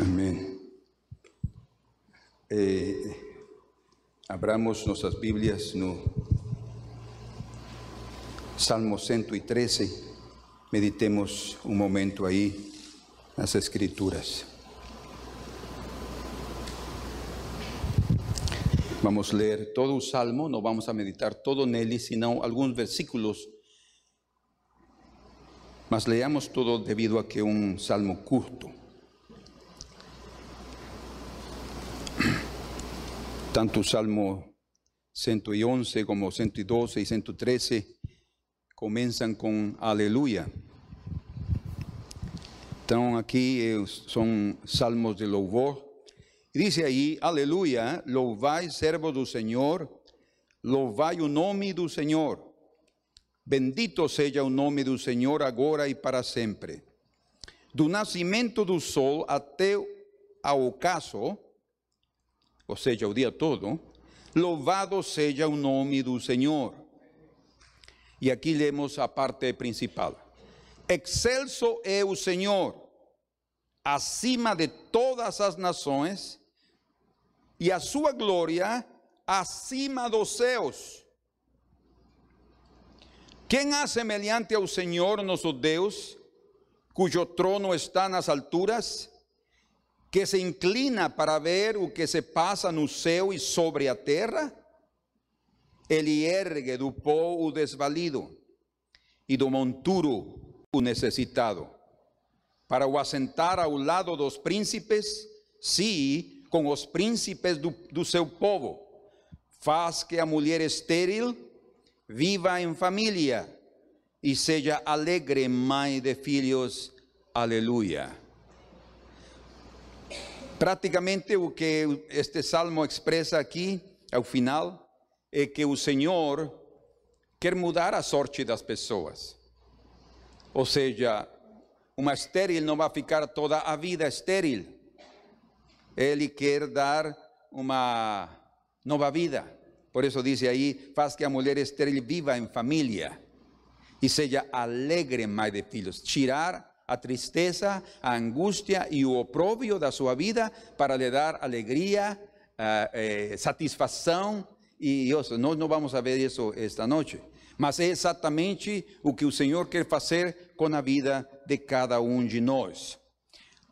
Amén. Eh, abramos nuestras Biblias no Salmo 113. Meditemos un momento ahí las escrituras. Vamos a leer todo el salmo, no vamos a meditar todo en él, sino algunos versículos. Mas leamos todo debido a que un salmo curto. Tanto Salmo 111 como 112 y 113 comienzan con aleluya. Entonces aquí eh, son salmos de louvor. Y dice ahí, aleluya, louvai servo do Senhor, louvai o nome do Senhor. Bendito seja o nome do Senhor agora e para sempre. Do nascimento do sol até ao ocaso, ou seja, o dia todo, louvado seja o nome do Senhor. E aqui lemos a parte principal. Excelso é o Senhor, acima de todas as nações, e a sua glória acima dos céus. Quem há semelhante ao Senhor nosso Deus, cujo trono está nas alturas? Que se inclina para ver o que se passa no céu e sobre a terra? Ele ergue do pó o desvalido e do monturo o necessitado, para o assentar ao lado dos príncipes, sim, com os príncipes do, do seu povo. Faz que a mulher estéril viva em família e seja alegre mãe de filhos. Aleluia. Praticamente o que este salmo expressa aqui, ao final, é que o Senhor quer mudar a sorte das pessoas. Ou seja, uma estéril não vai ficar toda a vida estéril. Ele quer dar uma nova vida. Por isso diz aí, faz que a mulher estéril viva em família e seja alegre mãe de filhos. Tirar a tristeza, a angustia y o oprobio da sua vida para le dar alegría, uh, eh, satisfação e isso. Nós não vamos a ver isso esta noite. Mas é exatamente o que o Senhor quer fazer com a vida de cada um de nós.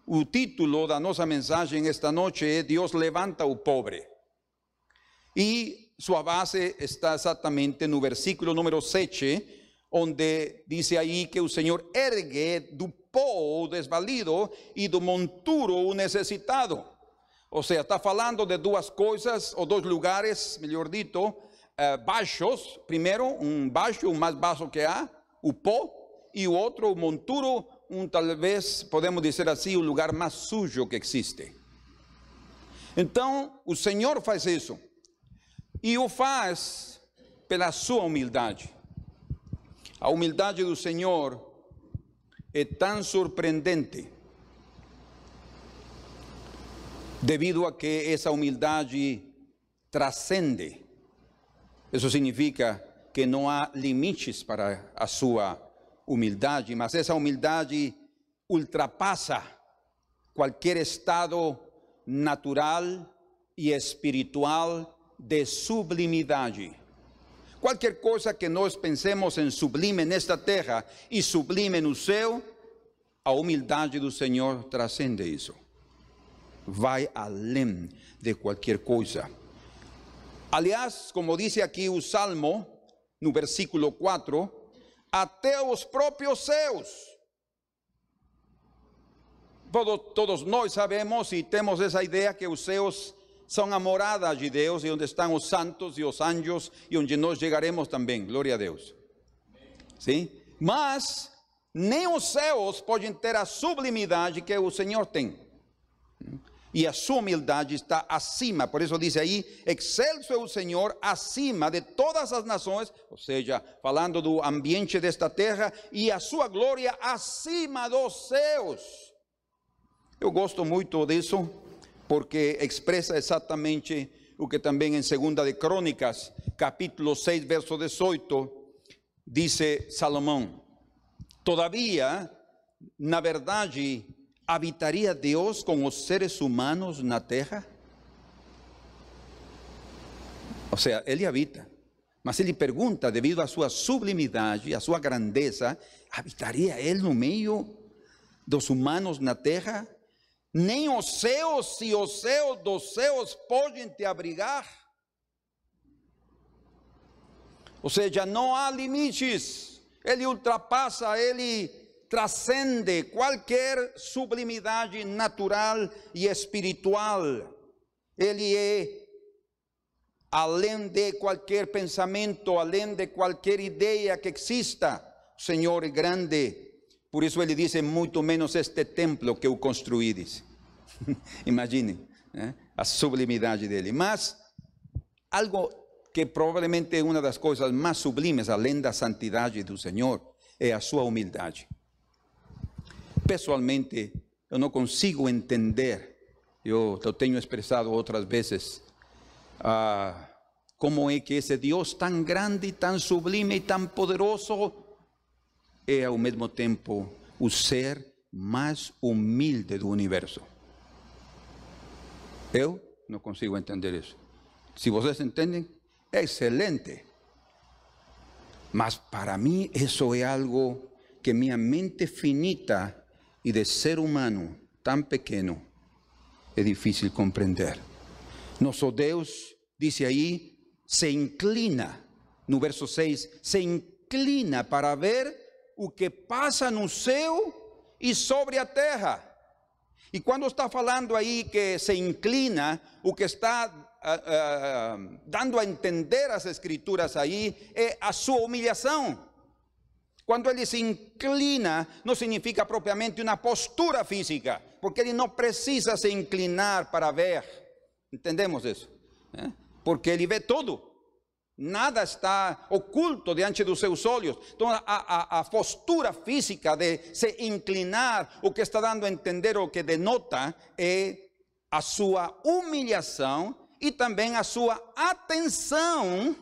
O título da nossa mensagem esta noite é Deus levanta o pobre. E sua base está exatamente no versículo número 7, onde dice ahí que el Señor ergue do pó desvalido y do monturo necesitado. O sea, está falando de dos cosas o dos lugares, mejor dito, eh, baixos. Primero, un baixo, un más bajo que há, o pó, y otro, un monturo, un tal vez, podemos decir así, o lugar más sujo que existe. Então, o Senhor faz isso. E o faz pela sua humildade. A humildade do Senhor é tão surpreendente, devido a que essa humildade transcende. Isso significa que não há limites para a sua humildade, mas essa humildade ultrapassa qualquer estado natural e espiritual de sublimidade. Qualquer coisa que nós pensemos em sublime nesta terra e sublime no céu, a humildade do Senhor transcende isso. Vai além de qualquer coisa. Aliás, como diz aqui o Salmo, no versículo 4, até os céus. Todos, todos nós sabemos e temos essa ideia que os céus son a morada de Deus e onde estão os santos e os anjos e onde nós chegaremos também. Glória a Deus. Sim? Mas nem os céus podem ter a sublimidade que o Senhor tem. E a sua humildade está acima, por isso diz aí: excelso é o Senhor acima de todas as nações, ou seja, falando do ambiente desta terra, e a sua glória acima dos céus. Eu gosto muito disso, porque expresa exatamente o que também em 2 de Crônicas, capítulo 6, verso 18, diz Salomão: Todavia, na verdade, habitaria Deus com os seres humanos na terra? Ou seja, ele habita. Mas ele pergunta, devido à sua sublimidade, à sua grandeza, habitaria ele no meio dos humanos na terra? Nem os céus e os céus dos céus podem te abrigar? Ou seja, não há limites. Ele ultrapassa, ele transcende qualquer sublimidade natural e espiritual. Ele é além de qualquer pensamento, além de qualquer ideia que exista. Senhor grande. Por isso ele diz: muito menos este templo que eu construí. Diz. Imagine né? a sublimidade dele. Mas algo que provavelmente é uma das coisas mais sublimes, além da santidade do Senhor, é a sua humildade. Pessoalmente, eu não consigo entender, eu, eu tenho expressado outras vezes, ah, como é que esse Deus tão grande, tão sublime e tão poderoso é ao mesmo tempo o ser mais humilde do universo. Eu não consigo entender isso. Se vocês entendem, excelente. Mas para mim isso é algo que minha mente finita e de ser humano tão pequeno é difícil compreender. Nosso Deus, diz aí, se inclina, no verso 6, se inclina para ver o que passa no céu e sobre a terra. E quando está falando aí que se inclina, o que está uh, uh, dando a entender as escrituras aí é a sua humilhação. Quando ele se inclina, não significa propriamente uma postura física, porque ele não precisa se inclinar para ver. Entendemos isso? ¿Eh? Porque ele vê tudo. Nada está oculto diante dos seus olhos. Então, a, a, a, postura física de se inclinar, o que está dando a entender, o que denota, é a sua humilhação e também a sua atenção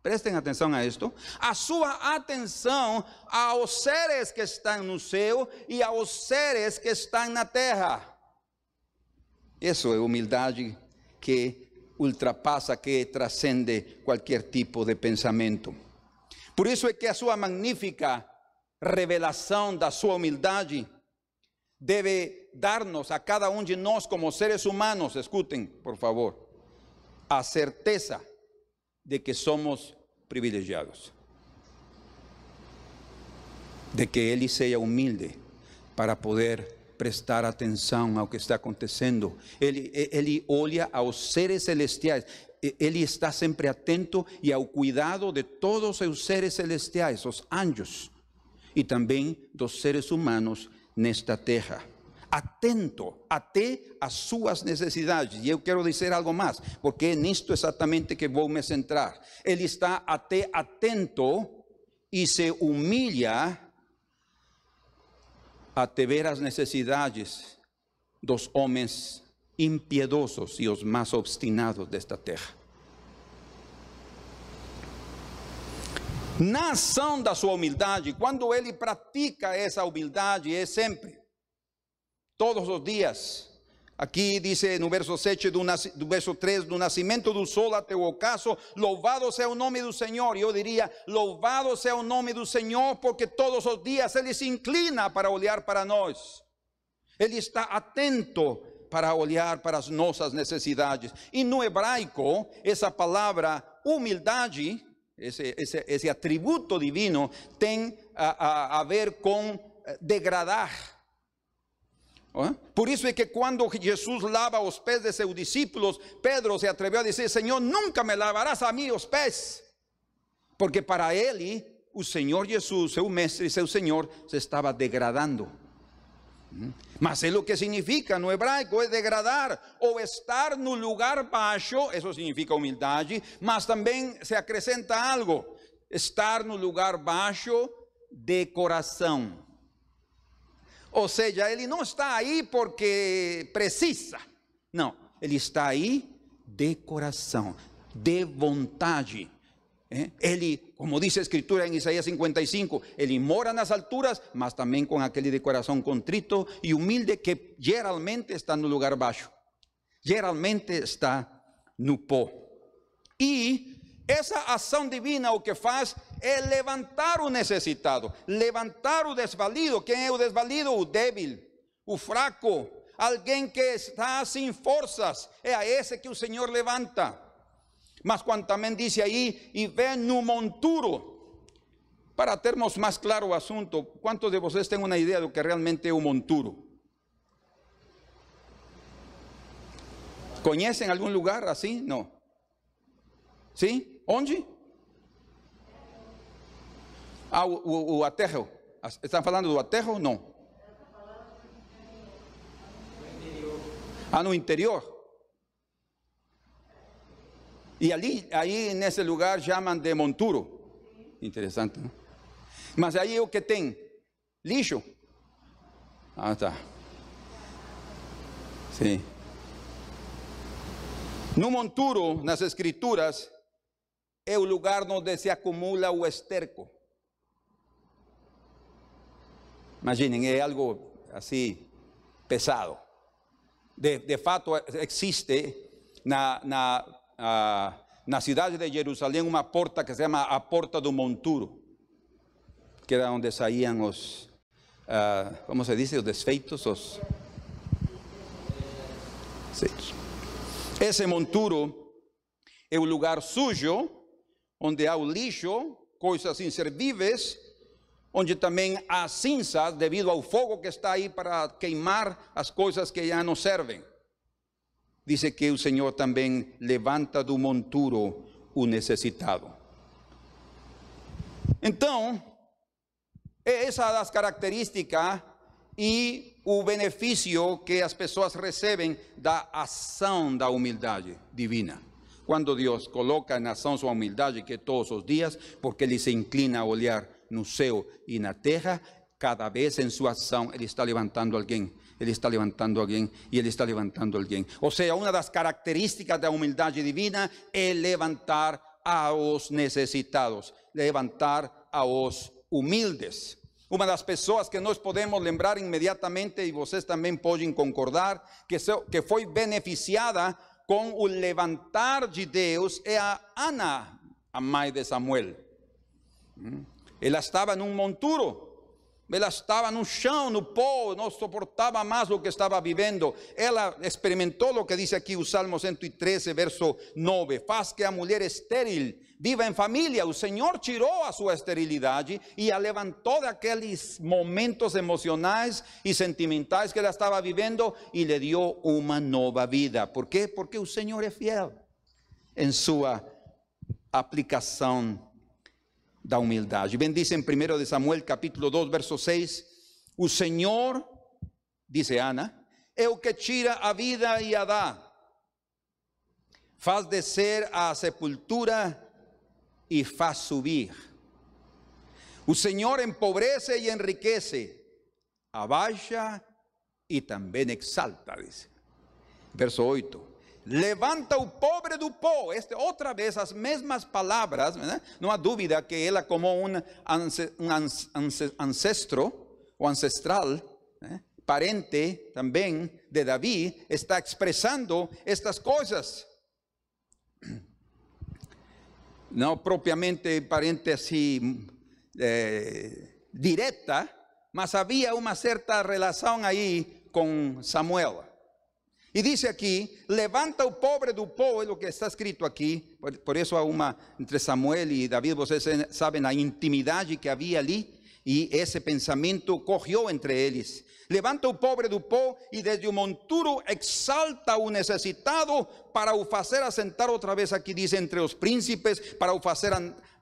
prestem atenção a isto, a sua atenção aos seres que estão no céu e aos seres que estão na terra. Isso é humildade que ultrapassa, que transcende qualquer tipo de pensamento. Por isso é que a sua magnífica revelação da sua humildade deve dar-nos a cada um de nós como seres humanos, escutem, por favor, a certeza de que somos privilegiados. De que Ele seja humilde para poder prestar atenção ao que está acontecendo. Ele, ele olha aos seres celestiais. Ele está sempre atento e ao cuidado de todos os seres celestiais, os anjos, e também dos seres humanos nesta terra atento até às suas necessidades. E eu quero dizer algo mais, porque é nisto exatamente que vou me centrar. Ele está até atento e se humilha até ver as necessidades dos homens impiedosos e os mais obstinados desta terra. Na ação da sua humildade, quando ele pratica essa humildade, é sempre todos os dias. Aqui diz no verso 7 do, verso 3, do nascimento do sol até o ocaso, louvado seja o nome do Senhor. Eu diria, louvado seja o nome do Senhor, porque todos os dias Ele se inclina para olhar para nós. Ele está atento para olhar para as nossas necessidades. E no hebraico, essa palavra humildade, esse, esse, esse atributo divino, tem a, ver com eh, degradar por isso é que quando Jesus lava os pés de seus discípulos, Pedro se atreveu a dizer: Senhor, nunca me lavarás a mim os pés. Porque para ele, o Senhor Jesus, seu mestre seu Senhor, se estava degradando. Mas é o que significa no hebraico, é degradar ou estar no lugar baixo, isso significa humildade, mas também se acrescenta algo, estar no lugar baixo de coração. Ou seja, ele não está aí porque precisa. Não, ele está aí de coração, de vontade. Ele, Como dice a escritura en Isaías 55, Él mora en las alturas, mas también con aquel de corazón contrito y humilde que geralmente está un lugar bajo. Geralmente está no pó. E essa ação divina o que faz é levantar o necessitado, levantar o desvalido. Quem é o desvalido? O débil, o fraco, alguém que está sem forças. É a esse que o Senhor levanta. Mas quando também diz aí, e vem no monturo. Para termos mais claro o assunto, quantos de vocês têm uma ideia do que realmente é o monturo? Conhecem algum lugar assim? Não. Sim? Onde? Ah, o, o, o aterro. Estão falando do aterro? Não. Ah, no interior. E ali, aí nesse lugar chamam de monturo. Interessante, não? Mas aí o que tem? Lixo. Ah, tá. Sim. No monturo, nas escrituras, é o lugar onde se acumula o esterco. Imaginem, é algo assim pesado. De, de fato, existe na, na, de Jerusalém uma porta que se chama a Porta do Monturo, que era onde saíam os, como se diz, os desfeitos, os... Esse monturo é o lugar sujo, onde há o lixo, coisas inservíveis, onde também há cinzas devido ao fogo que está aí para queimar as coisas que já não servem. Diz que o Senhor também levanta do monturo o necessitado. Então, é essa das características e o benefício que as pessoas recebem da ação da humildade divina. Quando Deus coloca em ação sua humildade, que todos os dias, porque Ele se inclina a olhar no céu e na terra, cada vez em sua ação Ele está levantando alguém. Ele está levantando alguém e Ele está levantando alguém. Ou seja, uma das características da humildade divina é levantar aos necessitados, levantar aos humildes. Uma das pessoas que nós podemos lembrar imediatamente, e vocês também podem concordar, que, que foi beneficiada com o levantar de Deus é a Ana, a mãe de Samuel. Hum? Ela estava num monturo, ela estava no chão, no pó, não suportava mais o que estava vivendo. Ela experimentou o que diz aqui o Salmo 113, verso 9: Faz que a mulher estéril viva em família. O Senhor tirou a sua esterilidade e a levantou daqueles momentos emocionais e sentimentais que ela estava vivendo e lhe deu uma nova vida. Por quê? Porque o Senhor é fiel em sua aplicação da humildade. Bem diz em 1 Samuel capítulo 2, verso 6, o Senhor, dice Ana, é o que tira a vida e a dá, faz descer a sepultura e faz subir. O Senhor empobrece e enriquece, abaixa e também exalta, dice. Verso 8. Levanta o pobre do pó. Este, outra vez, as mesmas palavras. Né? Não dúvida que ela, como um, ancestro, ou ancestral, né? parente também de Davi, está expressando estas coisas. Não propriamente parente assim eh, direta, mas havia uma certa relação aí com Samuel. E diz aqui: levanta o pobre do povo, que está escrito aqui. Por, isso há uma entre Samuel e Davi, vocês sabem a intimidade que havia ali. E esse pensamento correu entre eles. Levanta o pobre do pó e desde o monturo exalta o necessitado para o fazer assentar outra vez aqui diz entre os príncipes, para o fazer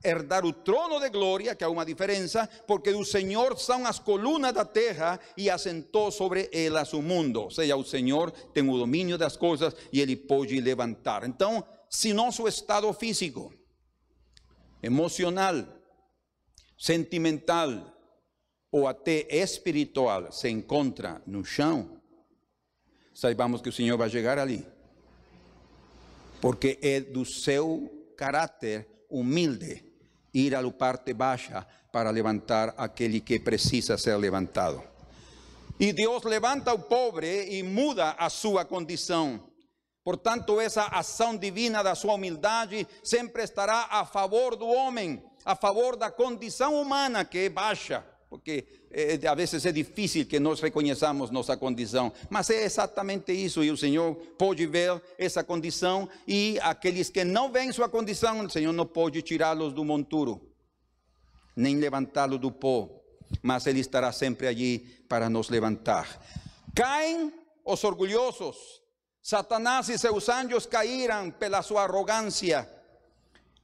herdar o trono de glória, que há uma diferença, porque do Senhor são as colunas da terra e assentou sobre elas o mundo. Ou seja, o Senhor tem o domínio das coisas e ele pode levantar. Então, se nosso estado físico, emocional, sentimental ou até espiritual se encontra no chão, saibamos que o Senhor vai chegar ali. Porque é do seu caráter humilde ir la parte baja para levantar a aquel que precisa ser levantado. E Deus levanta o pobre e muda a sua condição. Portanto, essa ação divina da sua humildade sempre estará a favor do homem, a favor da condição humana que é baixa, porque eh, a vezes é difícil que nós reconheçamos nossa condição, mas é exatamente isso, e o Senhor pode ver essa condição, e aqueles que não veem sua condição, o Senhor não pode tirá-los do monturo, nem levantá-los do pó, mas Ele estará sempre allí para nos levantar. Caem os orgulhosos, Satanás e seus anjos caíram pela sua arrogância,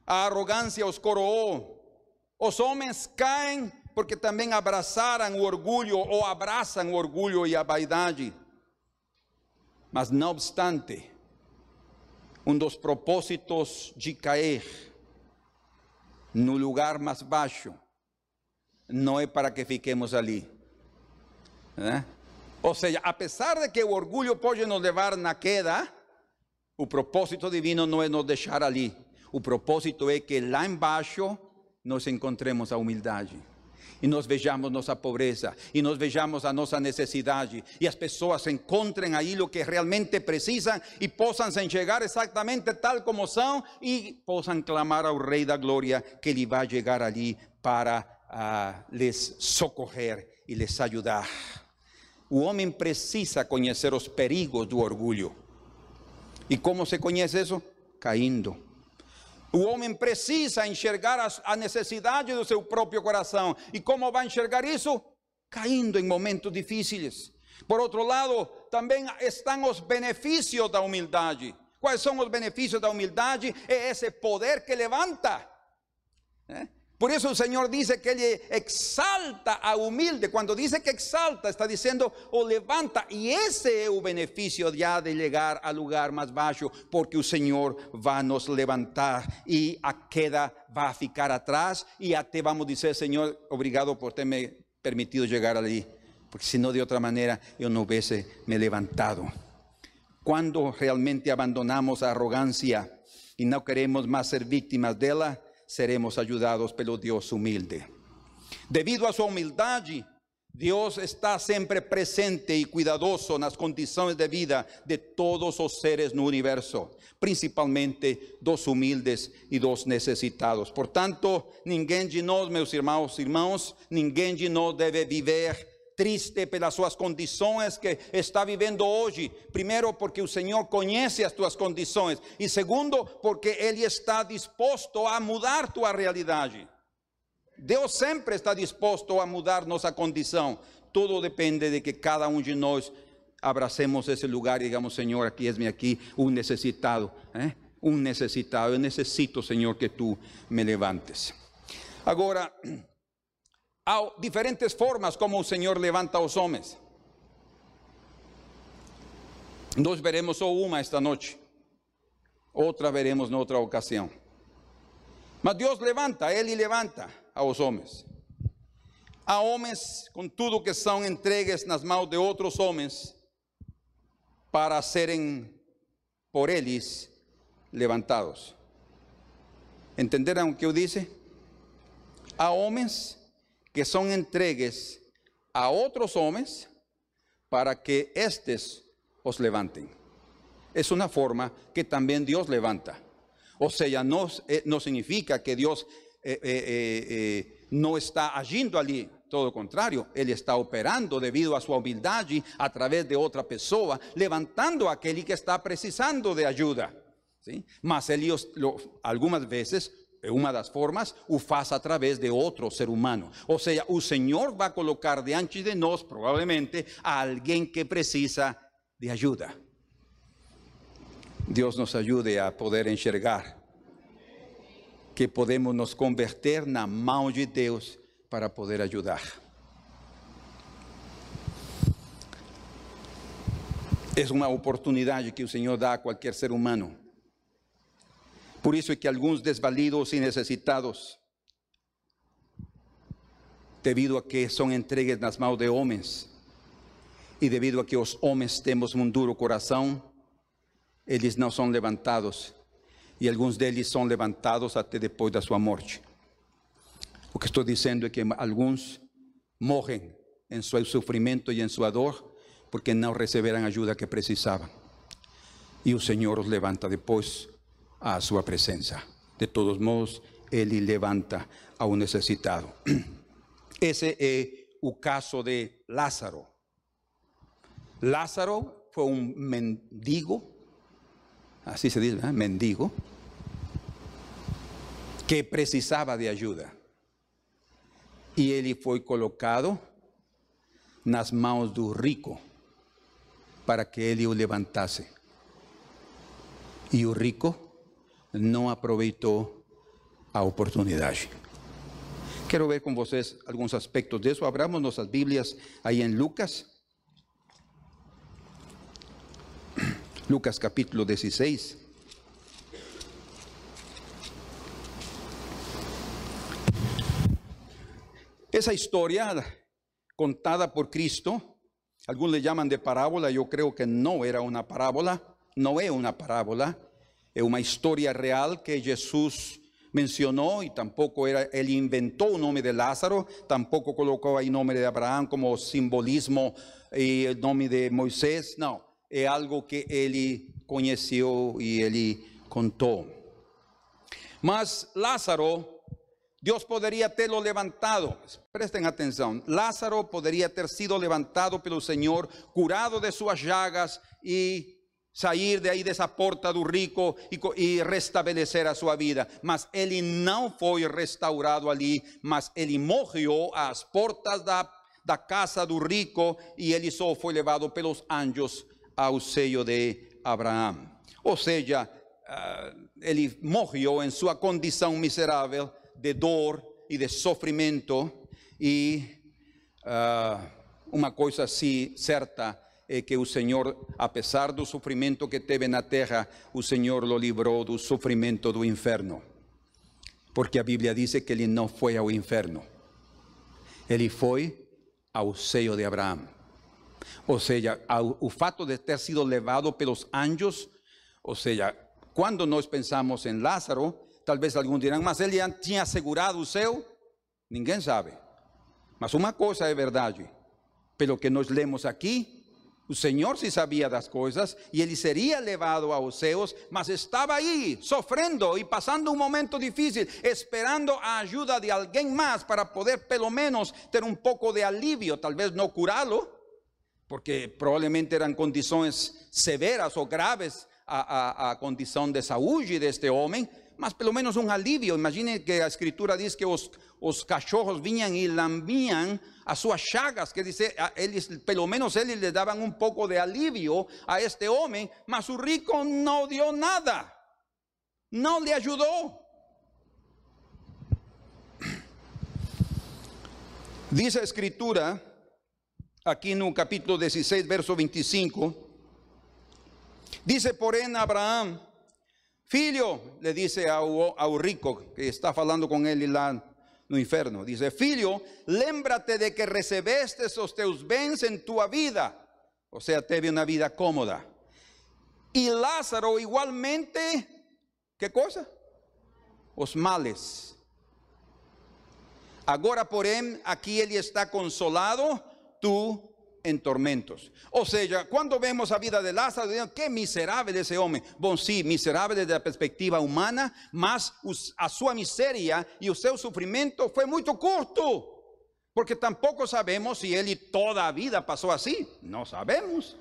a arrogância os coroou. Os homens caem porque também abraçaram o orgulho ou abraçam o orgulho e a vaidade. Mas não obstante, um dos propósitos de cair no lugar mais baixo não é para que fiquemos ali. Né? Ou seja, apesar de que o orgulho pode nos levar na queda, o propósito divino não é nos deixar ali. O propósito é que lá embaixo nós encontremos a humildade. E nós vejamos nossa pobreza, e nós vejamos a nossa necessidade, e as pessoas encontrem aí o que realmente precisam e possam se enxergar exatamente tal como são e possam clamar ao Rei da Glória que Ele vai chegar ali para uh, les socorrer e les ajudar. O homem precisa conhecer os perigos do orgulho. E como se conhece isso? Caindo. O homem precisa enxergar a necessidade do seu próprio coração. E como vai enxergar isso? Caindo em momentos difíceis. Por outro lado, também estão os benefícios da humildade. Quais são os benefícios da humildade? É esse poder que levanta. ¿Eh? Por eso el Señor dice que Él exalta a humilde. Cuando dice que exalta, está diciendo o levanta. Y ese es el beneficio ya de llegar al lugar más bajo, porque el Señor va a nos levantar y a queda va a ficar atrás. Y a te vamos a decir, Señor, obrigado por tenerme permitido llegar allí. Porque si no, de otra manera, yo no hubiese me levantado. Cuando realmente abandonamos la arrogancia y no queremos más ser víctimas de la seremos ayudados pelo Dios humilde. Debido a su humildad, Dios está siempre presente y cuidadoso en las condiciones de vida de todos los seres no universo, principalmente dos humildes y dos necesitados. Por tanto, ninguém de nós, meus irmãos, irmãos, ninguém de nós deve viver triste pelas suas condições que está vivendo hoje. Primeiro, porque o Senhor conhece as tuas condições. E segundo, porque Ele está disposto a mudar tua realidade. Deus sempre está disposto a mudar nossa condição. Tudo depende de que cada um de nós abracemos esse lugar e digamos, Senhor, aqui és-me aqui, um necessitado. ¿eh? Um necessitado. Eu necessito, Senhor, que tu me levantes. Agora, Há diferentes formas como o Senhor levanta os homens. Nós veremos só uma esta noite, outra veremos noutra ocasião. Mas Deus levanta, Ele levanta aos homens. Há homens com tudo que são entregues nas mãos de outros homens para serem por eles levantados. Entenderam o que eu disse? Há homens que son entregues a otros hombres para que éstes os levanten. Es una forma que también Dios levanta. O sea, no, eh, no significa que Dios eh, eh, no está agindo allí. Todo lo contrario, Él está operando debido a su humildad y a través de otra persona, levantando a aquel que está precisando de ayuda. ¿sí? Mas Él algunas veces uma das formas o faz através de outro ser humano. Ou seja, o Senhor vai colocar diante de nós, provavelmente, a alguém que precisa de ajuda. Deus nos ajude a poder enxergar que podemos nos converter na mão de Deus para poder ajudar. É uma oportunidade que o Senhor dá a qualquer ser humano por isso é que alguns desvalidos e necessitados, devido a que são entregues nas mãos de homens, e devido a que os homens temos um duro coração, eles não são levantados, e alguns deles são levantados até depois da sua morte. O que estou dizendo é que alguns morrem em seu sofrimento e em sua dor porque não receberam a ajuda que precisavam. E o Senhor os levanta depois à sua presença. De todos modos, Ele levanta ao necessitado. Esse é o caso de Lázaro. Lázaro foi um mendigo, assim se ¿verdad? mendigo, que precisava de ajuda. E ele foi colocado nas mãos do rico para que ele o levantasse. E o rico não aproveitou a oportunidade. Quero ver com vocês alguns aspectos disso. Abramos nossas Bíblias aí em Lucas. Lucas capítulo 16. Esa historia contada por Cristo, algunos le llaman de parábola, yo creo que no era una parábola, no es una parábola, una historia real que Jesús mencionó y tampoco era, él inventó un nombre de Lázaro, tampoco colocó ahí nombre de Abraham como simbolismo y el nombre de Moisés, no, es algo que él conoció y él contó. Mas Lázaro Dios podría tenerlo levantado. Presten atención. Lázaro podría ter sido levantado pelo Señor, curado de sus llagas y sair de ahí de esa porta do rico y, restablecer a su vida. Mas ele no fue restaurado ali, mas ele morreu às portas da, da casa do rico y ele só foi levado pelos anjos ao seio de Abraham. Ou seja, uh, ele morreu em sua condição miserável de dor y de sufrimiento y uh, una cosa así certa es que el Señor, a pesar del sufrimiento que teve na terra, el Señor lo libró del sufrimiento del inferno. Porque la Biblia dice que él no fue al inferno. Él fue al sello de Abraham. O sea, el fato de ter sido levado pelos anjos, o sea, cuando nos pensamos en Lázaro, Talvez alguns dirão, mas ele tinha assegurado o céu? Ninguém sabe. Mas uma coisa é verdade: pelo que nós lemos aqui, o Senhor se sabia das coisas e ele seria levado aos céus, mas estava aí, sofrendo e passando um momento difícil, esperando a ajuda de alguém mais para poder, pelo menos, ter um pouco de alívio, talvez não curá-lo, porque provavelmente eram condições severas ou graves a, a, a condição de saúde deste homem, mas pelo menos um alívio. Imagine que a escritura diz que os, os cachorros vinham e lambiam as suas chagas, quer dizer, eles, pelo menos eles lhe davam um pouco de alívio a este homem, mas o rico não deu nada, não lhe ajudou. Diz a escritura, aqui no capítulo 16, verso 25, dice, porém, Abraão, Filho, le dice ao, rico que está falando com ele lá no inferno, dice, filho, lembrate de que recebeste os teus bens em tua vida, ou seja, teve uma vida cómoda. E Lázaro igualmente, que coisa? Os males. Agora, porém, aqui ele está consolado, tu en tormentos. O sea, cuando vemos la vida de Lázaro, qué miserable ese hombre. Bueno, sí, miserable desde la perspectiva humana, mas a su miseria y su sufrimiento fue muy corto. Porque tampoco sabemos si él toda la vida pasó así. No sabemos.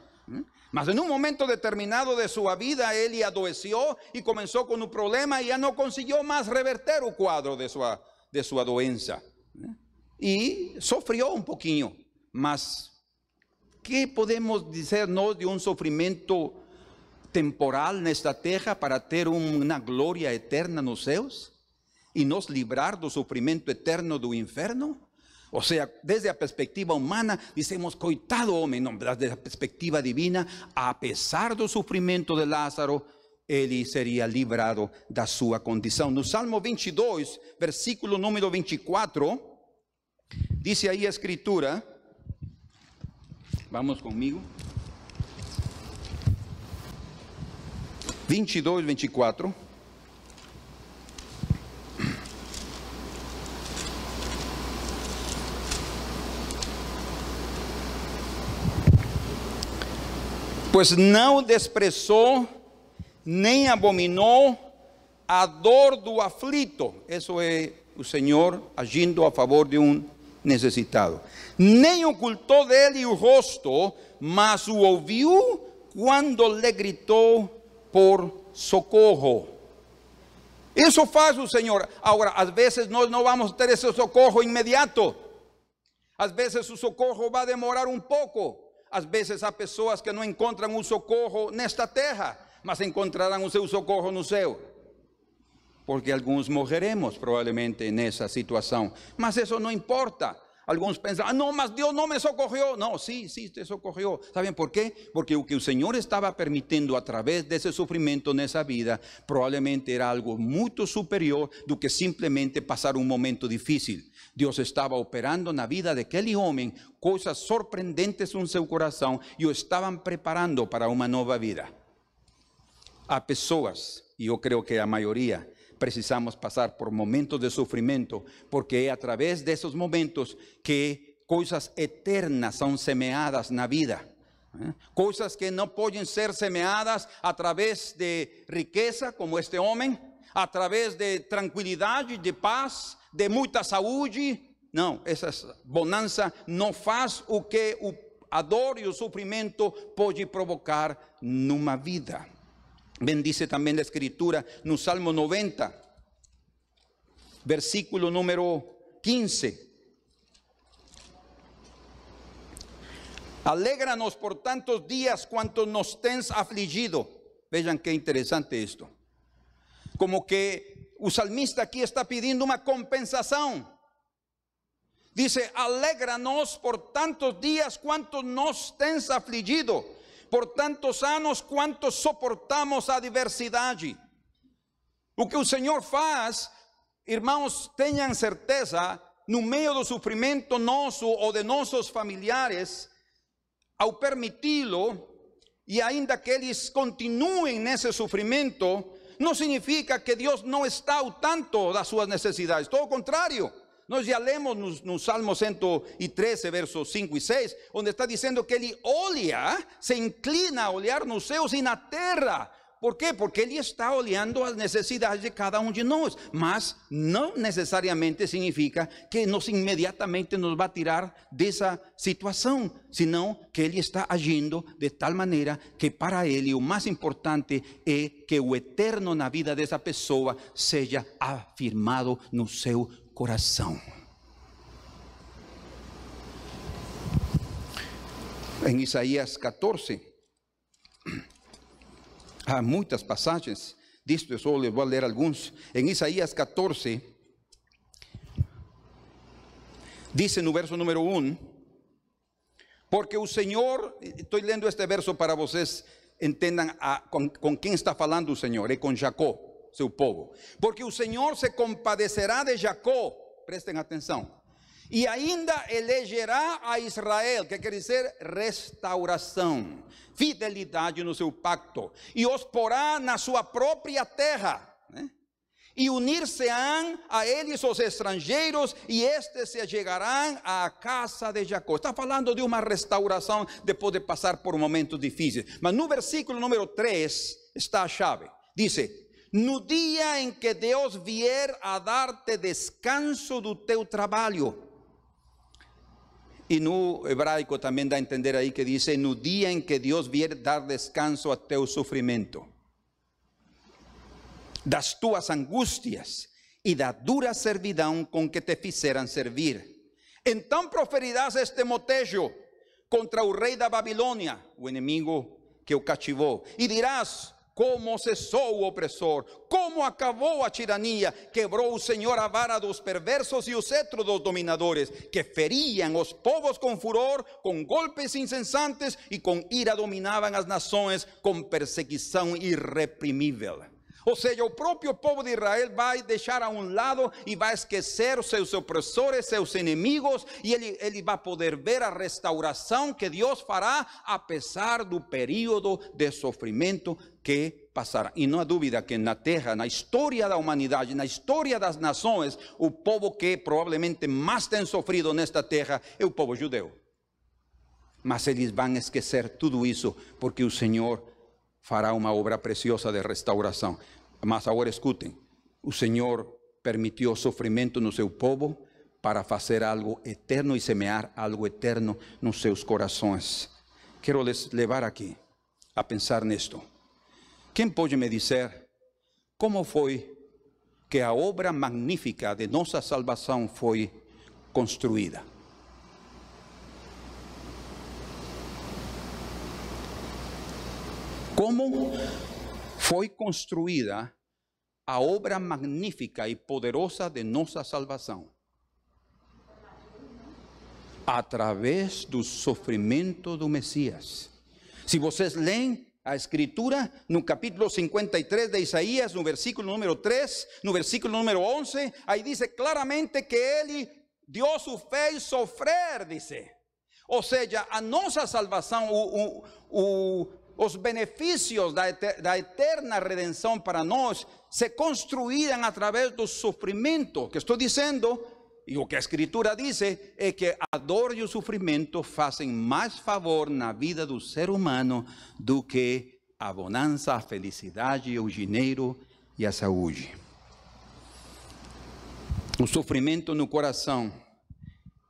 Mas en un momento determinado de su vida, él adoeció y comenzó con un problema y ya no consiguió más reverter el cuadro de su, de su doença. Y sufrió un poquito, mas ¿Qué podemos decirnos de un sufrimiento temporal en esta tierra para tener una gloria eterna los cielos? ¿Y nos librar del sufrimiento eterno del infierno? O sea, desde la perspectiva humana, decimos, coitado hombre, no, desde la perspectiva divina, a pesar del sufrimiento de Lázaro, él sería librado de su condición. No Salmo 22, versículo número 24, dice ahí la escritura, Vamos comigo. 22, 24. Pois não desprezou, nem abominou a dor do aflito. Isso é o Senhor agindo a favor de um necessitado. Nem ocultou dele o rosto, mas o ouviu quando lhe gritou por socorro. Isso faz o Senhor. Agora, às vezes nós não vamos ter esse socorro imediato. Às vezes o socorro vai demorar um pouco. Às vezes há pessoas que não encontram o socorro nesta terra, mas encontrarão o seu socorro no céu. Porque alguns morreremos provavelmente nessa situação. Mas isso não importa. Alguns pensam, ah, não, mas Deus não me socorreu. Não, sim, sim, te socorreu. ¿Saben por quê? Porque o que o Senhor estava permitindo através desse sofrimento nessa vida, provavelmente era algo muito superior do que simplesmente passar um momento difícil. Deus estava operando na vida daquele homem coisas surpreendentes em seu coração e o estavam preparando para uma nova vida. Há pessoas, e eu creio que a maioria, precisamos passar por momentos de sofrimento, porque é através desses momentos que coisas eternas são semeadas na vida. ¿eh? Coisas que não podem ser semeadas através de riqueza, como este homem, através de tranquilidade, de paz, de muita saúde. Não, essa bonança não faz o que a dor e o sofrimento pode provocar numa vida. Bendice también la escritura en el Salmo 90, versículo número 15. Alégranos por tantos días cuanto nos tens afligido. Vean qué interesante esto. Como que el salmista aquí está pidiendo una compensación. Dice, alégranos por tantos días cuanto nos tens afligido por tantos anos quanto soportamos a diversidade. O que o Senhor faz, irmãos, tenham certeza, no meio do sofrimento nosso ou de nossos familiares, ao permiti-lo, e ainda que eles continuem nesse sofrimento, não significa que Deus não está ao tanto das suas necessidades, todo o contrário. Nós já lemos no, no, Salmo 113, versos 5 e 6, onde está dizendo que ele olha, se inclina a olhar nos céus e na terra. Por quê? Porque ele está olhando as necessidades de cada um de nós, mas não necessariamente significa que nos imediatamente nos vai tirar dessa situação, senão que ele está agindo de tal maneira que para ele o mais importante é que o eterno na vida dessa pessoa seja afirmado no seu coração. Em Isaías 14, há muitas passagens disto, eu só vou ler alguns. Em Isaías 14, diz no verso número 1, porque o Senhor, estou lendo este verso para vocês entendam a, com, com quem está falando o Senhor, é com Jacó seu povo. Porque o Senhor se compadecerá de Jacó, prestem atenção, e ainda elegerá a Israel, que quer dizer restauração, fidelidade no seu pacto, e os porá na sua própria terra. Né? E unir-se-ão a eles os estrangeiros, e estes se chegarão à casa de Jacó. Está falando de uma restauração depois de passar por momentos difíceis. Mas no versículo número 3 está a chave. Diz: no dia em que Deus vier a dar-te descanso do teu trabalho. E no hebraico também dá a entender aí que diz: no dia em que Deus vier dar descanso a teu sofrimento, das tuas angústias e da dura servidão com que te fizeram servir. Então proferirás este motejo contra o rei da Babilônia, o inimigo que o cativou, e dirás: como cessou o opressor, como acabou a tirania, quebrou o Senhor a vara dos perversos e o cetro dos dominadores, que feriam os povos com furor, com golpes insensantes e com ira dominavam as nações com perseguição irreprimível. Ou seja, o próprio povo de Israel vai deixar a um lado e vai esquecer seus opressores, seus inimigos, e ele, ele vai poder ver a restauração que Deus fará, apesar do período de sofrimento que passará. E não há dúvida que na terra, na história da humanidade, na história das nações, o povo que provavelmente mais tem sofrido nesta terra é o povo judeu. mas eles vão esquecer tudo isso, porque o Senhor fará uma obra preciosa de restauração. Mas agora escutem: o Senhor permitiu sofrimento no seu povo para fazer algo eterno e semear algo eterno nos seus corações. Quero les levar aqui a pensar nisto. Quem pode me dizer como foi que a obra magnífica de nossa salvação foi construída? Como foi construída a obra magnífica e poderosa de nossa salvação? Através do sofrimento do Messias. Se vocês leem a escritura no capítulo 53 de Isaías, no versículo número 3, no versículo número 11, aí diz claramente que ele, Deus o fez sofrer, dice. Ou seja, a nossa salvação, o, o, o, os benefícios da, da eterna redenção para nós se construíram através do sofrimento. Que estou dizendo, e o que a Escritura diz, é que a dor e o sofrimento fazem mais favor na vida do ser humano do que a bonança, a felicidade, o dinheiro e a saúde. O sofrimento no coração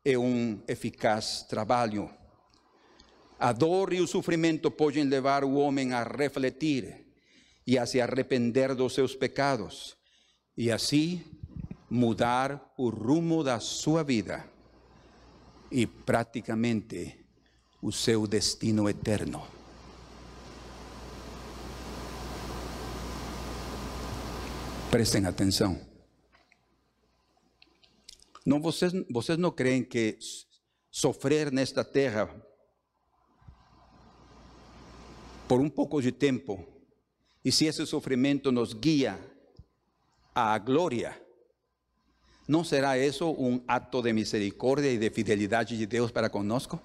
é um eficaz trabalho a dor e o sofrimento podem levar o homem a refletir e a se arrepender dos seus pecados e assim mudar o rumo da sua vida e praticamente o seu destino eterno. Prestem atenção. Não, vocês, vocês não creem que sofrer nesta terra por um pouco de tempo, e se esse sofrimento nos guia à glória, não será isso um ato de misericórdia e de fidelidade de Deus para conosco?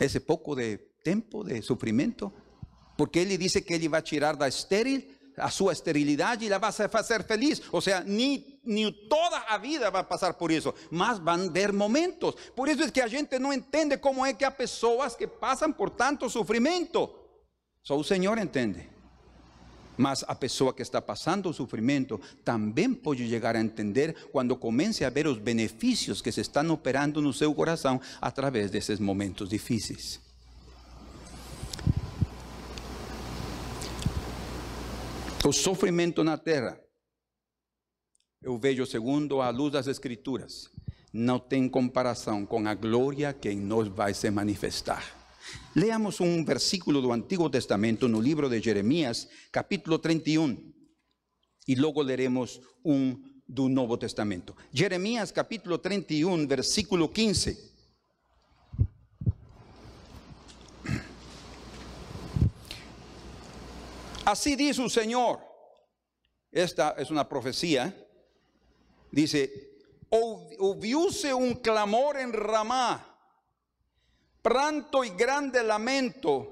Esse pouco de tempo de sofrimento, porque Ele disse que Ele vai tirar da estéril a sua esterilidade e la vai fazer feliz. Ou seja, nem, nem toda a vida vai passar por isso, mas vão ver momentos. Por isso é que a gente não entende como é que há pessoas que passam por tanto sofrimento. Só o Senhor entende. Mas a pessoa que está passando o sofrimento também pode chegar a entender quando comece a ver os benefícios que se estão operando no seu coração através desses momentos difíceis. O sofrimento na terra, eu vejo segundo a luz das Escrituras, não tem comparação com a glória que em nós vai se manifestar. Leamos um versículo do Antigo Testamento no livro de Jeremias, capítulo 31, e logo leremos um do Novo Testamento. Jeremias, capítulo 31, versículo 15. Así dice un Señor. Esta es una profecía. Dice, hubiese un clamor en Ramá, pranto y grande lamento.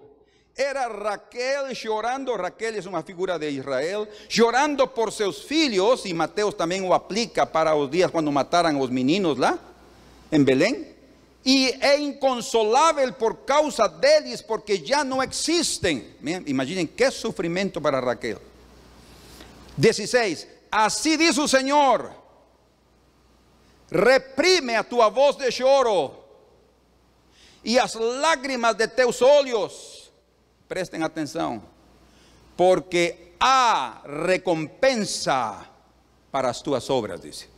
Era Raquel llorando, Raquel es una figura de Israel, llorando por sus hijos, y Mateo también lo aplica para los días cuando mataran a los meninos ¿la? en Belén. Y es inconsolable por causa de ellos porque ya no existen. Imaginen qué sufrimiento para Raquel. 16. Así dice el Señor, reprime a tu voz de lloro y las lágrimas de tus ojos. Presten atención, porque há recompensa para as tuas obras, dice.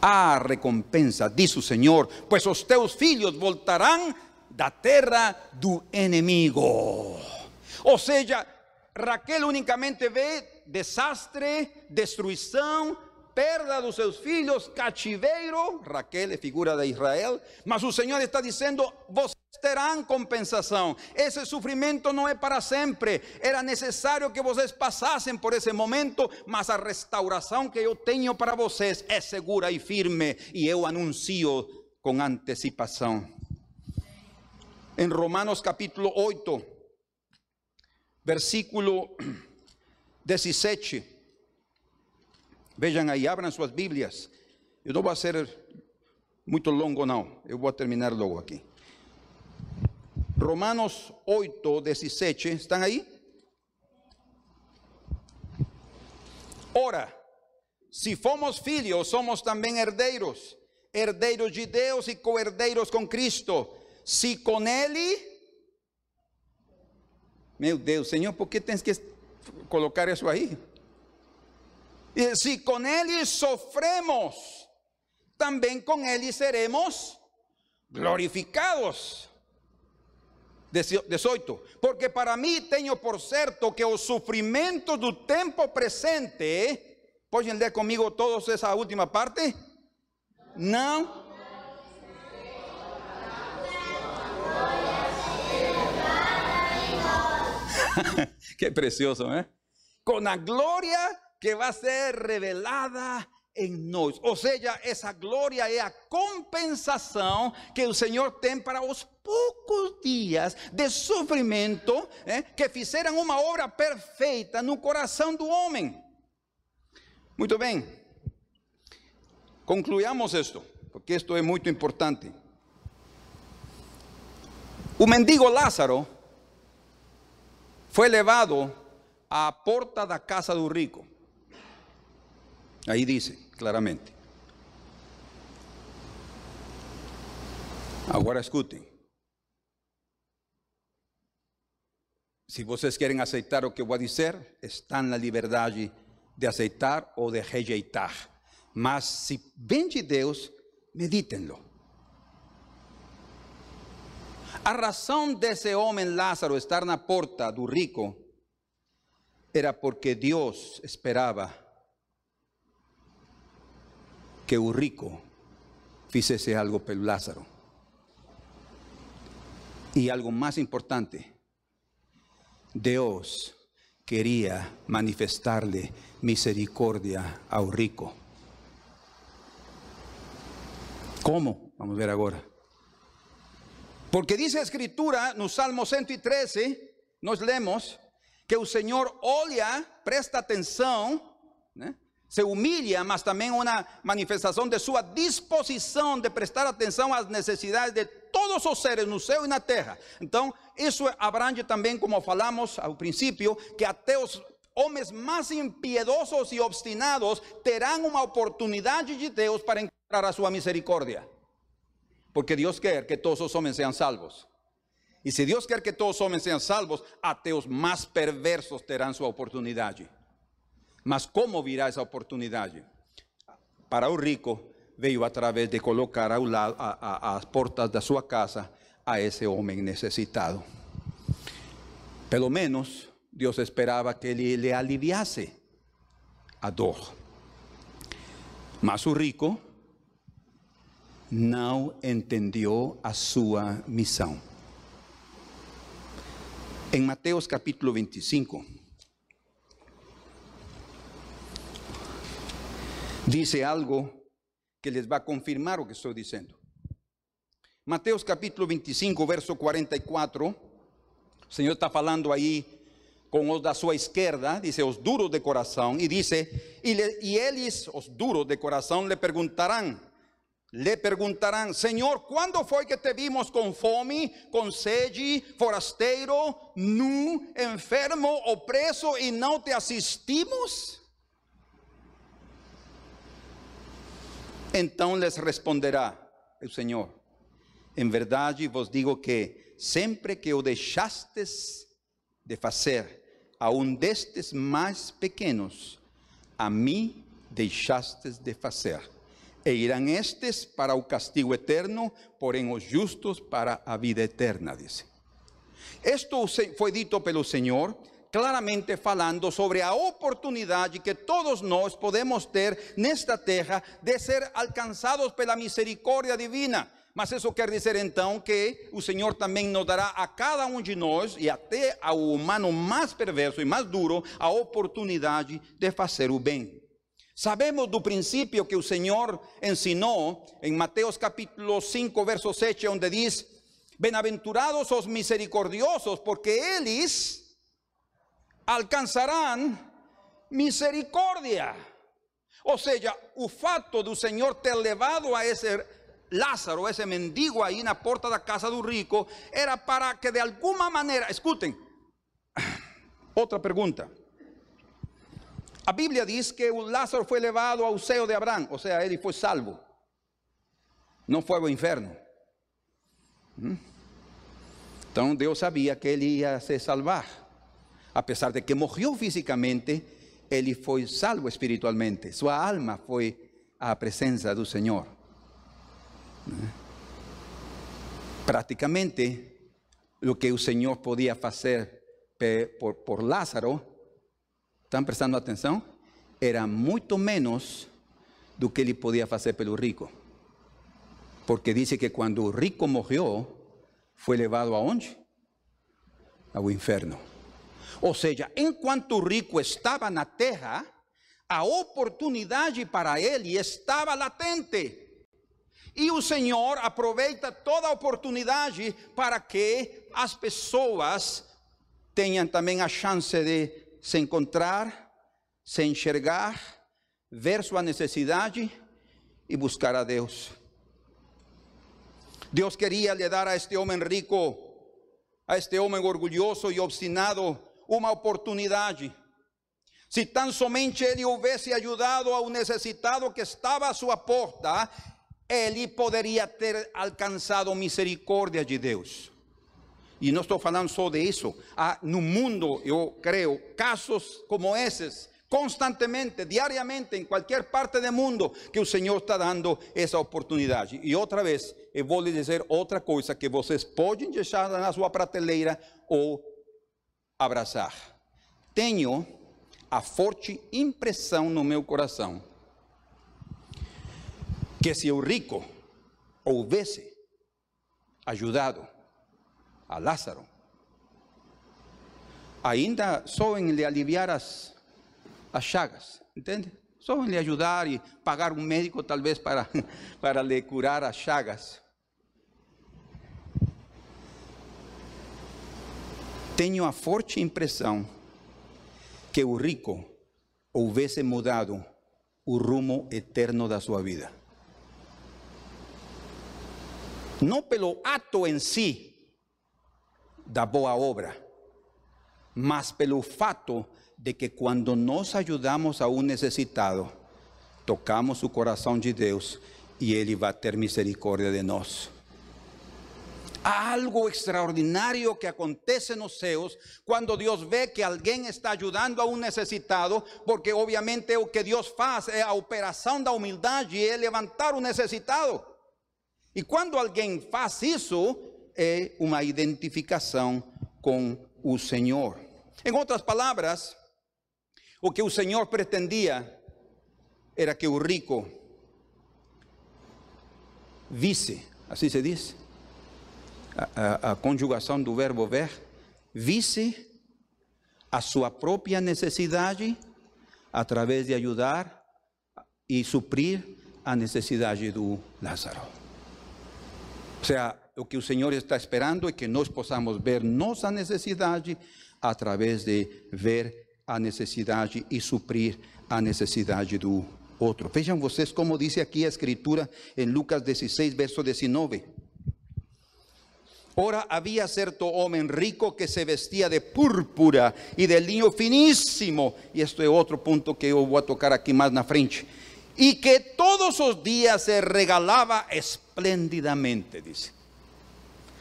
Há recompensa, dice o Senhor, pois os teus filhos voltarão da terra do inimigo. Ou seja, Raquel unicamente vê desastre, destruição, perda dos seus filhos, cativeiro. Raquel é figura de Israel, mas o Senhor está dizendo: vocês terão compensação. Esse sofrimento não é para sempre. Era necessário que vocês passassem por esse momento, mas a restauração que eu tenho para vocês é segura e firme, e eu anuncio com antecipação. Em Romanos capítulo 8, versículo 17. Vean ahí, abran sus Biblias. Yo no voy a hacer muito longo não, eu vou terminar logo aqui. Romanos 8, 17, ¿están ahí? Ora, si fomos filhos, somos também herdeiros, herdeiros de Deus e co-herdeiros com Cristo. Se com Ele, meu Deus, Senhor, por que tens que colocar isso aí? E se com Ele sofremos, também com Ele seremos glorificados. 18. Porque para mí tengo por cierto que los sufrimientos del tiempo presente, ¿pueden leer conmigo todos esa última parte? No. Qué precioso, ¿eh? Con la gloria que va a ser revelada em nós. Ou seja, essa glória é a compensação que o Senhor tem para os poucos dias de sofrimento eh, que fizeram uma obra perfeita no coração do homem. Muito bem, concluamos isto, porque isto é muito importante. O mendigo Lázaro foi levado à porta da casa do rico. Aí dice claramente. Agora escutem. Se vocês querem aceitar o que eu vou dizer, estão na liberdade de aceitar ou de rejeitar. Mas se vem de Deus, medítenlo. A razão desse homem Lázaro estar na porta do rico era porque Deus esperava que un rico fíjese algo Lázaro. Y algo más importante, Dios quería manifestarle misericordia a un rico. ¿Cómo? Vamos a ver ahora. Porque dice escritura, en Salmo 113, nos leemos que el Señor olia, presta atención, ¿eh? Se humilha, mas também uma manifestação de sua disposição de prestar atenção às necessidades de todos os seres no céu e na terra. Então, isso abrange também, como falamos ao princípio, que até os homens mais impiedosos e obstinados terão uma oportunidade de Deus para encontrar a sua misericórdia. Porque Deus quer que todos os homens sejam salvos. E se Deus quer que todos os homens sejam salvos, até os mais perversos terão sua oportunidade. Mas como virá essa oportunidade? Para o rico, veio através de colocar ao lado, a, a, as portas da sua casa a esse homem necessitado. Pelo menos, Deus esperava que ele lhe aliviasse a dor. Mas o rico não entendeu a sua missão. Em Mateus capítulo 25, dice algo que les va a confirmar lo que estoy diciendo. Mateos capítulo 25, verso 44. El Señor está hablando ahí con los de su izquierda, dice, os duros de corazón, y dice, y, le, y ellos, os duros de corazón, le preguntarán, le preguntarán, Señor, ¿cuándo fue que te vimos con fome, con sede, forasteiro, nu, enfermo o preso y no te asistimos? Então les responderá o Senhor: Em verdade vos digo que sempre que o deixastes de fazer a um destes mais pequenos, a mim deixastes de fazer. E irão estes para o castigo eterno, porém os justos para a vida eterna, dice. Esto foi dito pelo Senhor claramente falando sobre a oportunidade que todos nós podemos ter nesta terra de ser alcançados pela misericórdia divina. Mas isso quer dizer então que o Senhor também nos dará a cada um de nós e até ao humano mais perverso e mais duro a oportunidade de fazer o bem. Sabemos do princípio que o Senhor ensinou em Mateus capítulo 5, verso 7, onde diz: Bem-aventurados os misericordiosos, porque eles alcançarão misericórdia. Ou seja, o fato do Senhor ter levado a esse Lázaro, ese mendigo ahí en la puerta de la casa del rico, era para que de alguna manera, escuchen, otra pregunta. La Biblia dice que Lázaro fue elevado a seo de Abraham, o sea, él fue salvo. No fue al infierno. ¿Mm? Entonces Dios sabía que él iba a ser salvar. A pesar de que murió físicamente, él fue salvo espiritualmente. Su alma fue a presencia del Señor. ¿Mm? Prácticamente lo que el Señor podía hacer por, por Lázaro ¿Están prestando atención? Era mucho menos do que ele podia fazer pelo rico. Porque dice que cuando o rico morreu, foi levado aonde? Ao inferno. Ou seja, enquanto o rico estava na terra, a oportunidade para ele estava latente. E o Senhor aproveita toda a oportunidade para que as pessoas tenham também a chance de se encontrar, se enxergar, ver sua necessidade e buscar a Deus. Deus queria lhe dar a este homem rico, a este homem orgulhoso e obstinado, uma oportunidade. Se tão somente ele houvesse ajudado ao necessitado que estava à sua porta, ele poderia ter alcançado misericórdia de Deus. Y no estoy hablando solo de eso. Ah, no mundo, yo creo, casos como esos, constantemente, diariamente, en cualquier parte del mundo, que el Señor está dando esa oportunidad. Y otra vez, yo voy a decir otra cosa que ustedes pueden dejar na sua prateleira o abrazar. Tenho a forte impressão no meu coração que se o rico houvesse ajudado a Lázaro. Ainda só em lhe aliviar as, as chagas, entende? Só em lhe ajudar e pagar um médico talvez para, para lhe curar as chagas. Tenho a forte impressão que o rico houvesse mudado o rumo eterno da sua vida. Não pelo ato em si, da boa obra, mas pelo fato de que quando nós ajudamos a um necessitado, tocamos o coração de Deus e Ele vai ter misericórdia de nós. Há algo extraordinário que acontece nos céus quando Deus vê que alguém está ajudando a um necessitado, porque obviamente o que Deus faz é a operação da humildade, é levantar o necessitado. E quando alguém faz isso, é uma identificação com o Senhor. Em outras palavras, o que o Senhor pretendia era que o rico visse, assim se diz, a, a, conjugação do verbo ver, visse a sua própria necessidade através de ajudar e suprir a necessidade do Lázaro. Ou seja, o que o Senhor está esperando é que nós possamos ver nossa necessidade através de ver a necessidade e suprir a necessidade do outro. Vejam vocês como diz aqui a Escritura em Lucas 16, verso 19. Ora havia certo homem rico que se vestia de púrpura e de linho finíssimo, e este é outro ponto que eu vou tocar aqui mais na frente, e que todos os dias se regalava esplendidamente, dice.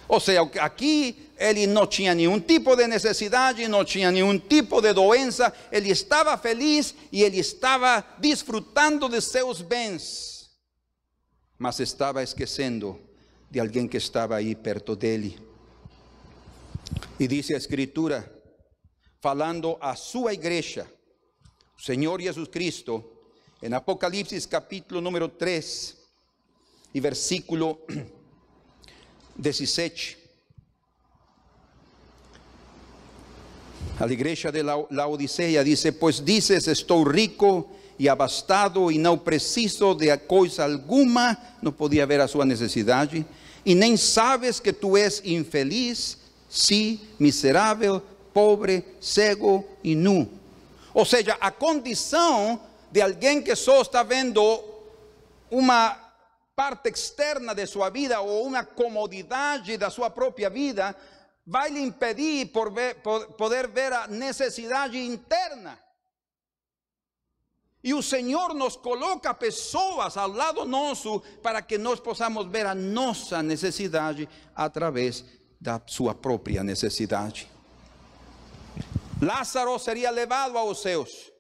Ou seja, aqui ele não tinha nenhum tipo de necessidade, não tinha nenhum tipo de doença, ele estava feliz e ele estava desfrutando de seus bens, mas estava esquecendo de alguém que estava aí perto dele. E diz a Escritura, falando a sua igreja, o Senhor Jesus Cristo, em Apocalipse capítulo número 3, e versículo 17. A la igreja de la Odisea dice, pues dices, estoy rico y abastado y no preciso de coisa alguma, no podía ver a su necesidad, y nem sabes que tú es infeliz, sí, miserável, pobre, cego y nu. Ou seja, a condição de alguém que só está vendo uma parte externa de sua vida ou uma comodidade da sua própria vida vai lhe impedir por ver, por poder ver a necessidade interna. E o Senhor nos coloca pessoas ao lado nosso para que nós possamos ver a nossa necessidade através da sua própria necessidade. Lázaro seria levado aos céus.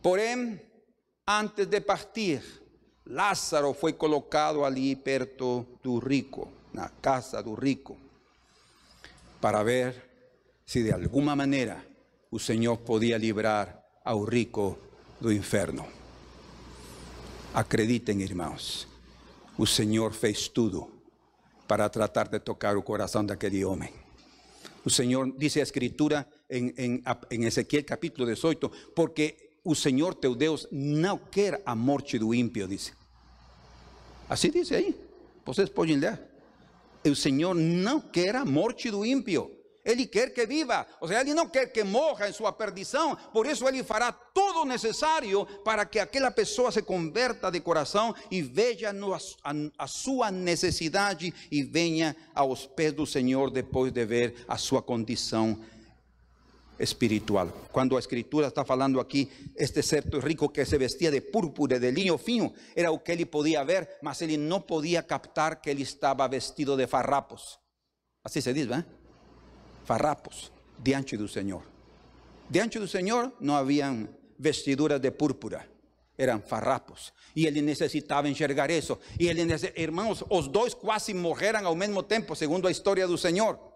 Porém, antes de partir, Lázaro foi colocado ali perto do rico, na casa do rico, para ver se de alguma maneira o Senhor podia livrar ao rico do inferno. Acreditem, irmãos, o Senhor fez tudo para tratar de tocar o coração daquele homem. O Senhor, diz a Escritura em, em, em Ezequiel capítulo 18, porque o Senhor teu Deus não quer a morte do ímpio, diz. Assim diz aí, vocês podem ler. O Senhor não quer a do ímpio. Ele quer que viva, ou seja, ele não quer que morra em sua perdição, por isso ele fará todo o necessário para que aquela pessoa se converta de coração e veja a, a sua necessidade e venha aos pés do Senhor depois de ver a sua condição espiritual. Cuando la escritura está falando aquí, este certo rico que se vestía de púrpura, de lino fino, era lo que él podía ver, mas él no podía captar que él estaba vestido de farrapos. Así se dice, ¿eh? Farrapos, diante del Señor. Diante del Señor no habían vestiduras de púrpura, eran farrapos. Y él necesitaba enxergar eso. Y él, hermanos, os dos casi morreram al mismo tiempo, segundo la historia del Señor.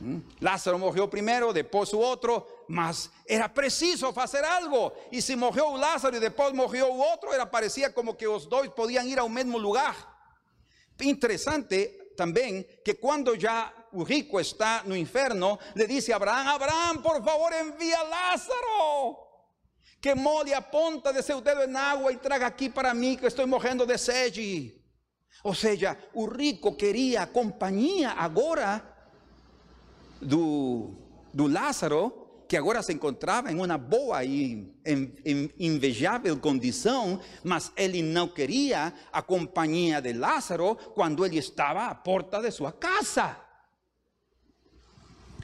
Mm. Lázaro morreu primeiro, depois o outro, mas era preciso fazer algo. E se morreu o Lázaro e depois morreu o outro, era parecia como que os dois podiam ir ao mesmo lugar. Interessante também que quando já o rico está no inferno, le disse a Abraão: Abraão, por favor, envia Lázaro, que molhe a ponta de seu dedo em água e traga aqui para mim, que estou morrendo de sede. Ou seja, o rico queria companhia agora do, Lázaro, que agora se encontrava em uma boa e invejável condição, mas ele não queria a companhia de Lázaro quando ele estava à porta de sua casa.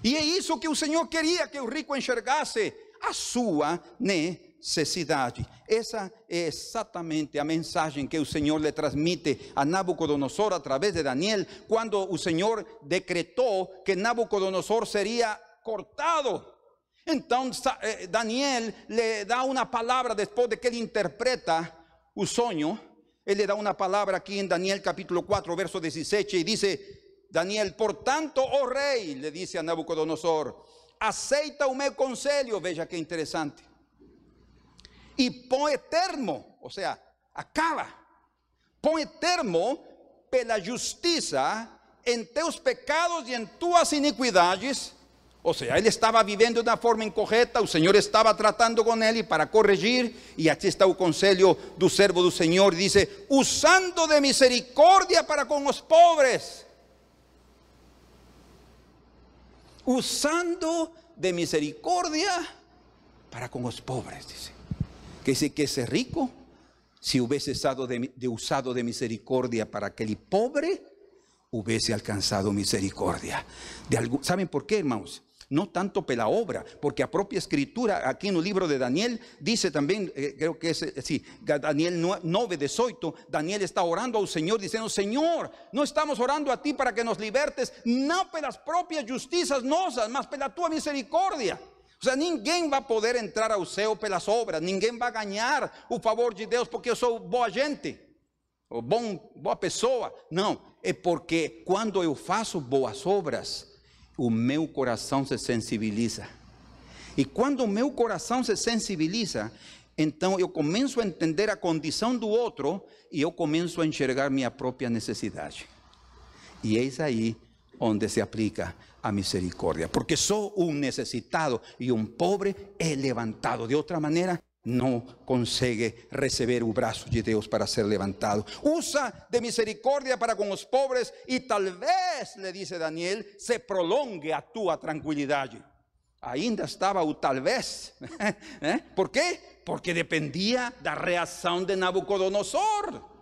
E é isso que o Senhor queria que o rico enxergasse a sua necessidade. Essa é exatamente a mensagem que o Senhor lhe transmite a Nabucodonosor através de Daniel, quando o Senhor decretou que Nabucodonosor seria cortado. Então eh, Daniel lhe dá uma palavra depois de que ele interpreta o sonho. Ele dá uma palavra aqui em Daniel capítulo 4, verso 17, e diz: Daniel, portanto, o rei, le dice a Nabucodonosor, aceita o meu conselho, veja que interessante y põe termo, o sea, acaba, põe termo pela justiça em teus pecados e em tuas iniquidades. O sea, ele estava vivendo de uma forma incorreta, o Senhor estava tratando com ele para corrigir, e aqui está o conselho do servo do Senhor, diz: usando de misericórdia para com os pobres. Usando de misericórdia para com os pobres, dice que dice que ese rico, si hubiese estado de, usado de misericordia para que el pobre hubiese alcanzado misericordia. De ¿Saben por qué, hermanos? No tanto por la obra, porque a propia escritura, aquí en el libro de Daniel, dice también, eh, creo que es, eh, sí, Daniel 9, 18, Daniel está orando al Señor diciendo, Señor, no estamos orando a ti para que nos libertes, no por las propias justicias nosas, mas por la misericordia. O sea, ninguém vai poder entrar ao céu pelas obras, ninguém vai ganhar o favor de Deus porque eu sou boa gente, ou boa pessoa. Não, é porque quando eu faço boas obras, o meu coração se sensibiliza. E quando o meu coração se sensibiliza, então eu começo a entender a condição do outro e eu começo a enxergar minha própria necessidade. E eis aí onde se aplica a misericordia, porque soy un necesitado y un pobre he levantado. De otra manera, no consigue recibir un brazo de Dios para ser levantado. Usa de misericordia para con los pobres y tal vez, le dice Daniel, se prolongue a tu tranquilidad. Ainda estaba o tal vez. ¿Eh? Por qué? Porque dependía de la reacción de Nabucodonosor.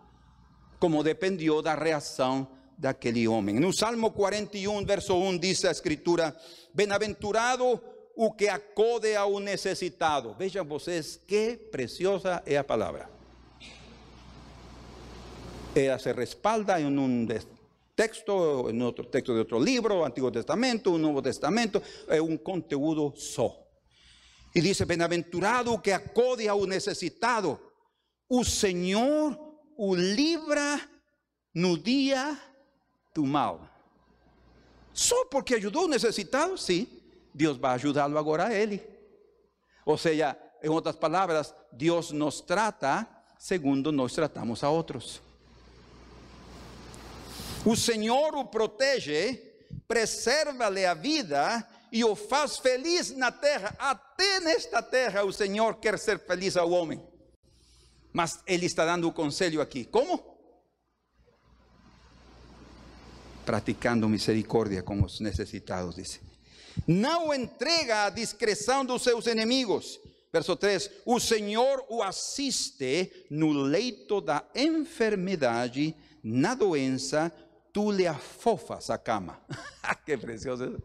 como dependió da reação daquele homem. No Salmo 41, verso 1, diz a Escritura: Bem-aventurado o que acode ao necessitado. Vejam vocês que preciosa é a palavra. Ela se respalda em um texto, em outro texto de outro livro, Antigo Testamento, Novo Testamento, é um conteúdo só. E diz: Bem-aventurado o que acode ao necessitado, o Senhor o livra no dia do mal. Só porque ajudou o necessitado, sim, Deus vai ajudá-lo agora a ele. Ou seja, em outras palavras, Deus nos trata segundo nós tratamos a outros. O Senhor o protege, preserva-lhe a vida e o faz feliz na terra. Até nesta terra o Senhor quer ser feliz ao homem. Mas Ele está dando o conselho aqui. Como? Praticando misericórdia com os necessitados, diz. Não entrega a discreção dos seus inimigos. Verso 3: O Senhor o assiste no leito da enfermidade, na doença, tú le afofas a cama. Qué precioso.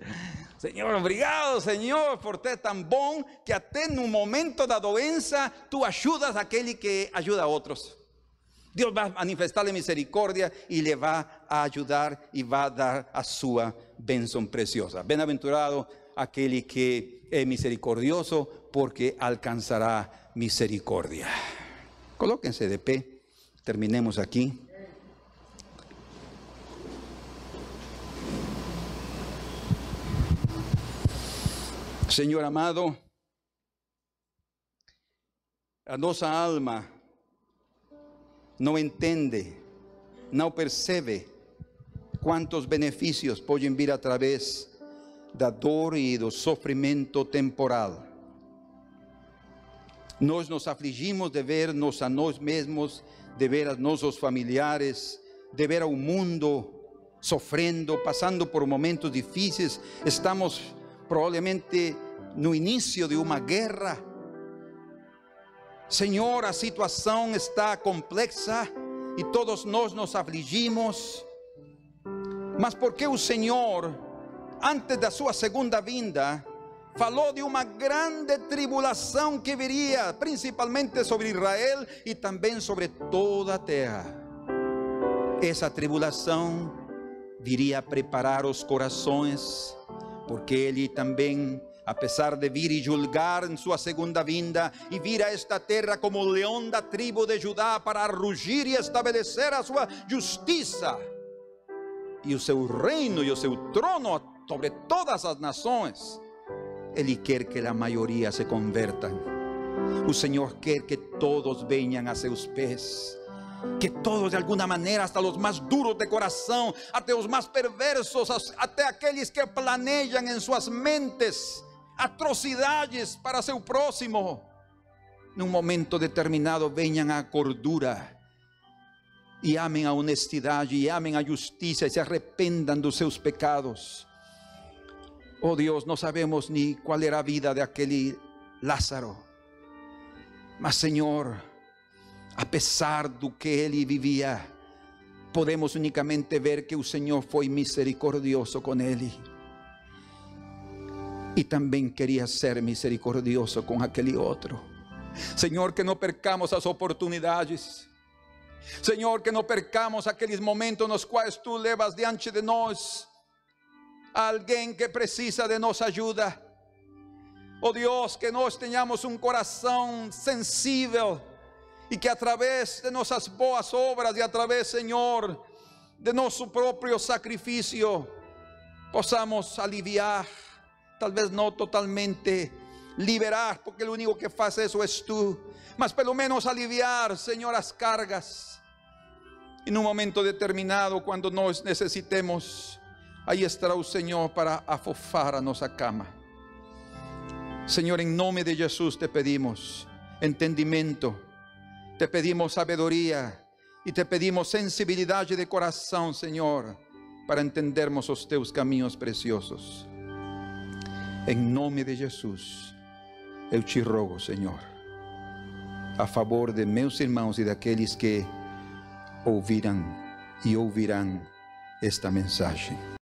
Senhor, obrigado, Senhor, por ter tão bom que até no momento da doença tu ajudas aquele que ajuda a outros. Deus vai manifestar-lhe misericórdia e lhe vai ajudar e vai dar a sua bênção preciosa. Bem-aventurado aquele que é misericordioso, porque alcançará misericórdia. Colóquense de pé, terminemos aqui. Senhor amado, a nossa alma não entende, não percebe quantos benefícios podem vir através da dor e do sofrimento temporal. Nós nos afligimos de ver-nos a nós mesmos, de ver a nossos familiares, de ver ao mundo sofrendo, passando por momentos difíceis. Estamos provavelmente no início de uma guerra. Senhor, a situação está complexa e todos nós nos afligimos. Mas porque o Senhor, antes da sua segunda vinda, falou de uma grande tribulação que viria, principalmente sobre Israel e também sobre toda a terra. Essa tribulação viria a preparar os corações porque ele também, apesar de vir e julgar em sua segunda vinda, e vir a esta terra como leão da tribo de Judá para rugir e estabelecer a sua justiça e o seu reino e o seu trono sobre todas as nações, ele quer que a maioria se convertam. O Senhor quer que todos venham a seus pés que todos de alguma maneira, hasta os mais duros de coração, até os mais perversos, até aqueles que planejam em suas mentes atrocidades para seu próximo, num momento determinado venham à cordura e amem a honestidade e amem a justiça e se arrependam dos seus pecados. Oh Deus, não sabemos nem qual era a vida de aquele Lázaro, mas Senhor, a pesar do que ele vivia, podemos unicamente ver que o Senhor foi misericordioso com ele. E também queria ser misericordioso com aquele outro. Senhor, que não percamos as oportunidades. Senhor, que não percamos aqueles momentos nos quais tu levas diante de nós alguém que precisa de nossa ajuda. Oh Deus, que nós tenhamos um coração sensível e que a través de nossas boas obras e a través, Senhor, de nosso próprio sacrifício, possamos aliviar, talvez não totalmente liberar, porque o único que faz isso és tu, mas pelo menos aliviar, Senhor, as cargas. E num momento determinado, quando nós necessitemos, aí estará o Senhor para afofar a nossa cama. Senhor, em nome de Jesus te pedimos entendimento te pedimos sabedoria e te pedimos sensibilidade de coração, Senhor, para entendermos os teus caminhos preciosos. Em nome de Jesus, eu te rogo, Senhor, a favor de meus irmãos e daqueles que ouvirão e ouvirão esta mensagem.